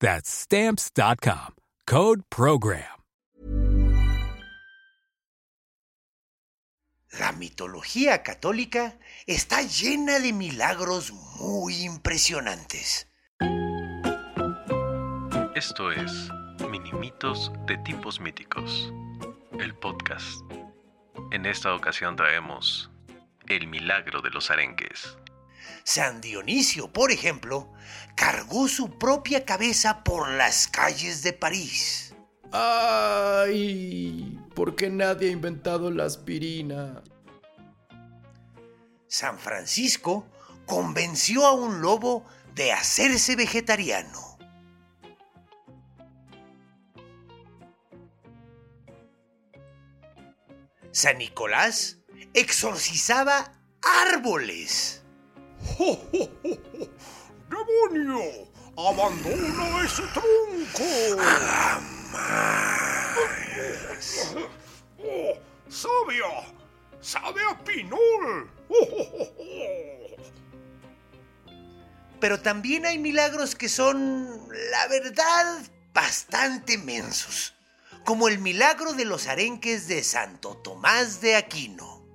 That's stamps.com. Code program. La mitología católica está llena de milagros muy impresionantes. Esto es Minimitos de tipos míticos, el podcast. En esta ocasión traemos El milagro de los arenques. San Dionisio, por ejemplo, cargó su propia cabeza por las calles de París. ¡Ay! ¿Por qué nadie ha inventado la aspirina? San Francisco convenció a un lobo de hacerse vegetariano. San Nicolás exorcizaba árboles. ¡Oh, oh, oh, oh! demonio ¡Abandona ese tronco! Jamás. ¡Oh, ¡Sabia! ¡Sabe a pinol! ¡Oh, oh, oh, oh! Pero también hay milagros que son, la verdad, bastante mensos. Como el milagro de los arenques de Santo Tomás de Aquino.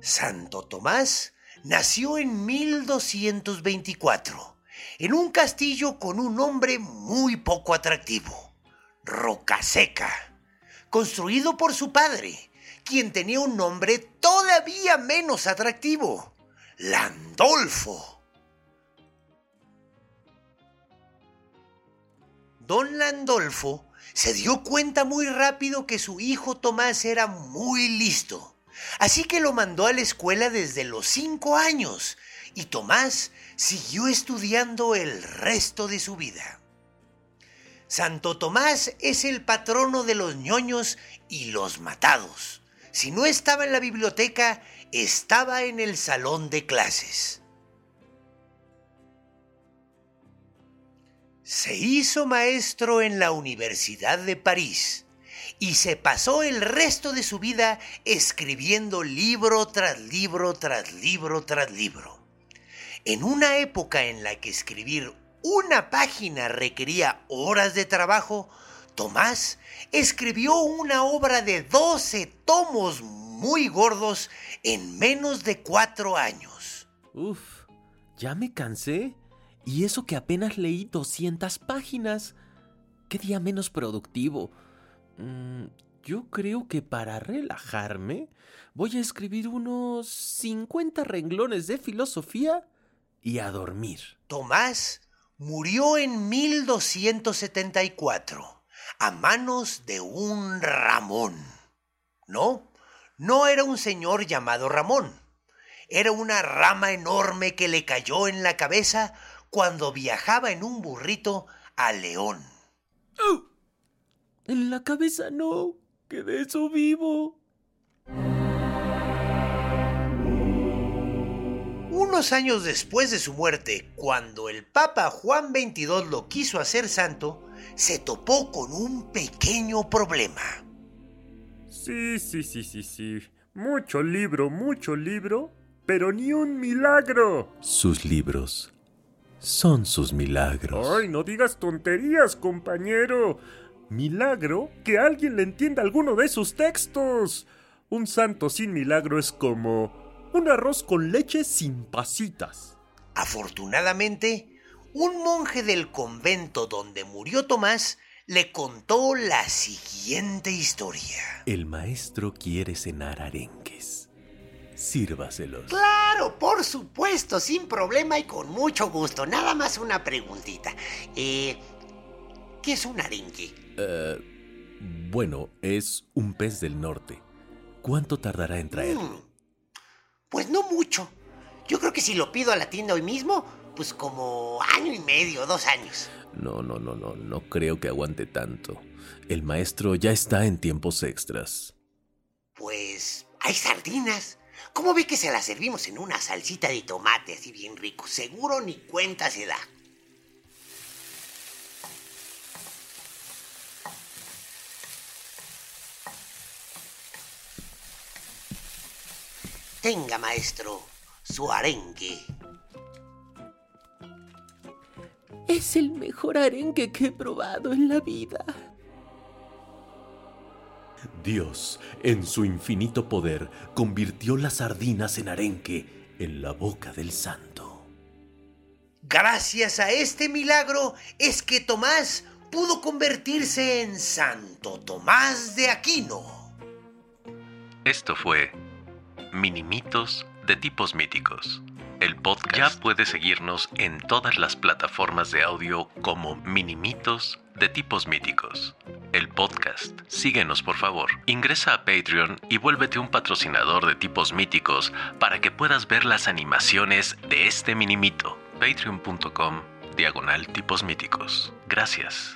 Santo Tomás nació en 1224, en un castillo con un nombre muy poco atractivo, Rocaseca, construido por su padre, quien tenía un nombre todavía menos atractivo, Landolfo. Don Landolfo se dio cuenta muy rápido que su hijo Tomás era muy listo Así que lo mandó a la escuela desde los cinco años y Tomás siguió estudiando el resto de su vida. Santo Tomás es el patrono de los ñoños y los matados. Si no estaba en la biblioteca, estaba en el salón de clases. Se hizo maestro en la Universidad de París y se pasó el resto de su vida escribiendo libro tras libro tras libro tras libro. En una época en la que escribir una página requería horas de trabajo, Tomás escribió una obra de 12 tomos muy gordos en menos de cuatro años. Uf, ya me cansé. Y eso que apenas leí 200 páginas. ¿Qué día menos productivo? Mm, yo creo que para relajarme voy a escribir unos 50 renglones de filosofía y a dormir. Tomás murió en 1274 a manos de un Ramón. No, no era un señor llamado Ramón. Era una rama enorme que le cayó en la cabeza cuando viajaba en un burrito a León. ¡Oh! En la cabeza no, que de eso vivo. Unos años después de su muerte, cuando el Papa Juan XXII lo quiso hacer santo, se topó con un pequeño problema. Sí, sí, sí, sí, sí. Mucho libro, mucho libro, pero ni un milagro. Sus libros son sus milagros. Ay, no digas tonterías, compañero. Milagro que alguien le entienda alguno de sus textos. Un santo sin milagro es como un arroz con leche sin pasitas. Afortunadamente, un monje del convento donde murió Tomás le contó la siguiente historia. El maestro quiere cenar arenques. Sírvaselos. Claro, por supuesto, sin problema y con mucho gusto. Nada más una preguntita. Eh, ¿Qué es un arenque? Eh, bueno, es un pez del norte. ¿Cuánto tardará en traerlo? Mm, pues no mucho. Yo creo que si lo pido a la tienda hoy mismo, pues como año y medio, dos años. No, no, no, no, no creo que aguante tanto. El maestro ya está en tiempos extras. Pues hay sardinas. ¿Cómo ve que se las servimos en una salsita de tomate así bien rico? Seguro ni cuenta se da. Tenga, maestro, su arenque. Es el mejor arenque que he probado en la vida. Dios, en su infinito poder, convirtió las sardinas en arenque en la boca del santo. Gracias a este milagro es que Tomás pudo convertirse en Santo Tomás de Aquino. Esto fue Minimitos de tipos míticos. El podcast ya puede seguirnos en todas las plataformas de audio como Minimitos de tipos míticos. El podcast. Síguenos por favor. Ingresa a Patreon y vuélvete un patrocinador de tipos míticos para que puedas ver las animaciones de este minimito. Patreon.com diagonal tipos míticos. Gracias.